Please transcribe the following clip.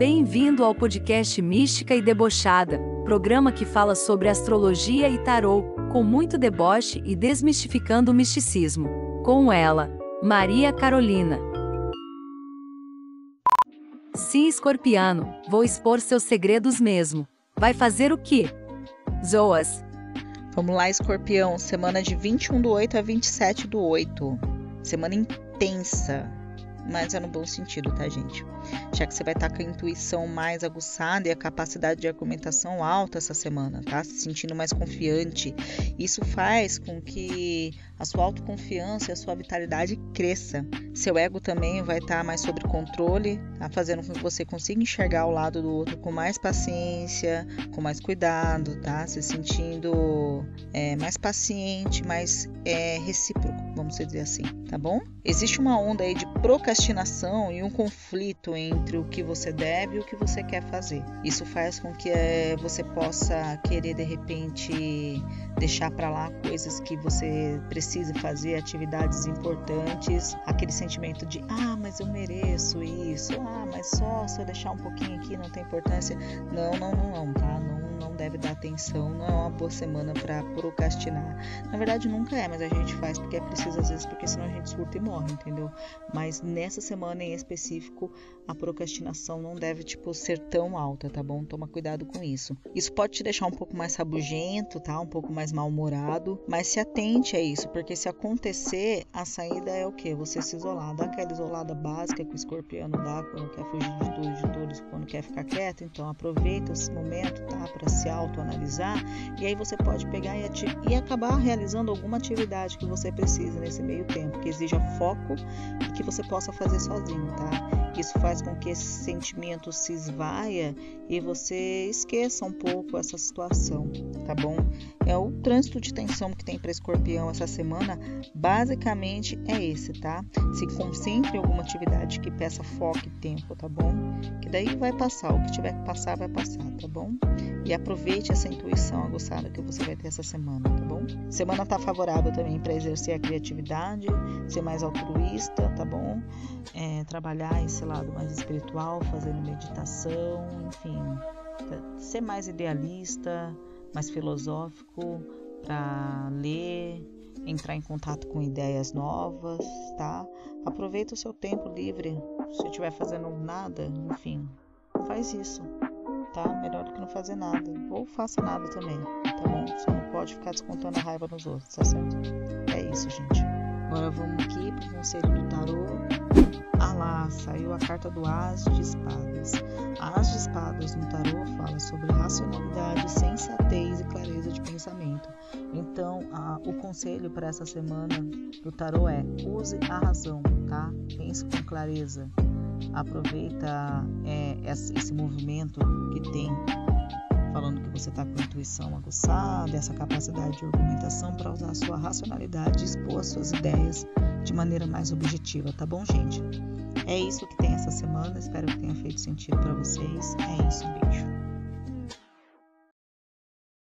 Bem-vindo ao podcast Mística e Debochada, programa que fala sobre astrologia e tarô, com muito deboche e desmistificando o misticismo. Com ela, Maria Carolina. Sim, escorpiano, vou expor seus segredos mesmo. Vai fazer o quê? Zoas. Vamos lá, escorpião, semana de 21 do 8 a 27 do 8. Semana intensa, mas é no bom sentido, tá, gente? Já que você vai estar com a intuição mais aguçada e a capacidade de argumentação alta essa semana, tá? Se sentindo mais confiante. Isso faz com que a sua autoconfiança e a sua vitalidade cresça. Seu ego também vai estar mais sob controle, tá? Fazendo com que você consiga enxergar o lado do outro com mais paciência, com mais cuidado, tá? Se sentindo é, mais paciente, mais é, recíproco, vamos dizer assim, tá bom? Existe uma onda aí de procrastinação e um conflito entre o que você deve e o que você quer fazer. Isso faz com que é, você possa querer de repente deixar para lá coisas que você precisa fazer, atividades importantes, aquele sentimento de ah, mas eu mereço isso, ah, mas só se eu deixar um pouquinho aqui não tem importância. Não, não, não, não, tá? Não não deve dar atenção, não é uma boa semana para procrastinar. Na verdade, nunca é, mas a gente faz porque é preciso às vezes, porque senão a gente surta e morre, entendeu? Mas nessa semana em específico, a procrastinação não deve, tipo, ser tão alta, tá bom? Toma cuidado com isso. Isso pode te deixar um pouco mais rabugento, tá? Um pouco mais mal-humorado, mas se atente a isso, porque se acontecer, a saída é o quê? Você se isolar. Dá aquela isolada básica que o escorpiano dá quando quer fugir de tudo, de todos, quando quer ficar quieto. Então aproveita esse momento, tá? Pra se autoanalisar e aí você pode pegar e, e acabar realizando alguma atividade que você precisa nesse meio tempo, que exija foco e que você possa fazer sozinho, tá? Isso faz com que esse sentimento se esvaia e você esqueça um pouco essa situação, tá bom? É o trânsito de tensão que tem para escorpião essa semana, basicamente é esse, tá? Se concentre em alguma atividade que peça foco e tempo, tá bom? Que daí vai passar, o que tiver que passar vai passar, tá bom? E aproveite essa intuição aguçada que você vai ter essa semana, tá bom? Semana tá favorável também para exercer a criatividade, ser mais altruísta, tá bom? É, trabalhar esse lado mais espiritual, fazendo meditação, enfim, ser mais idealista, mais filosófico para ler, entrar em contato com ideias novas, tá? Aproveita o seu tempo livre. Se estiver fazendo nada, enfim, faz isso, tá? Melhor do que não fazer nada. Ou faça nada também, tá bom? Você não pode ficar descontando a raiva nos outros, tá certo? É isso, gente. Agora vamos aqui pro conselho do tarô. Saiu a carta do As de Espadas. A As de Espadas no tarô fala sobre racionalidade, sensatez e clareza de pensamento. Então, a, o conselho para essa semana do tarô é: use a razão, tá? Pense com clareza. Aproveita é, esse movimento que tem falando que você está com intuição aguçada, essa capacidade de argumentação para usar a sua racionalidade e expor as suas ideias de maneira mais objetiva, tá bom, gente? É isso que tem essa semana, espero que tenha feito sentido para vocês. É isso, beijo.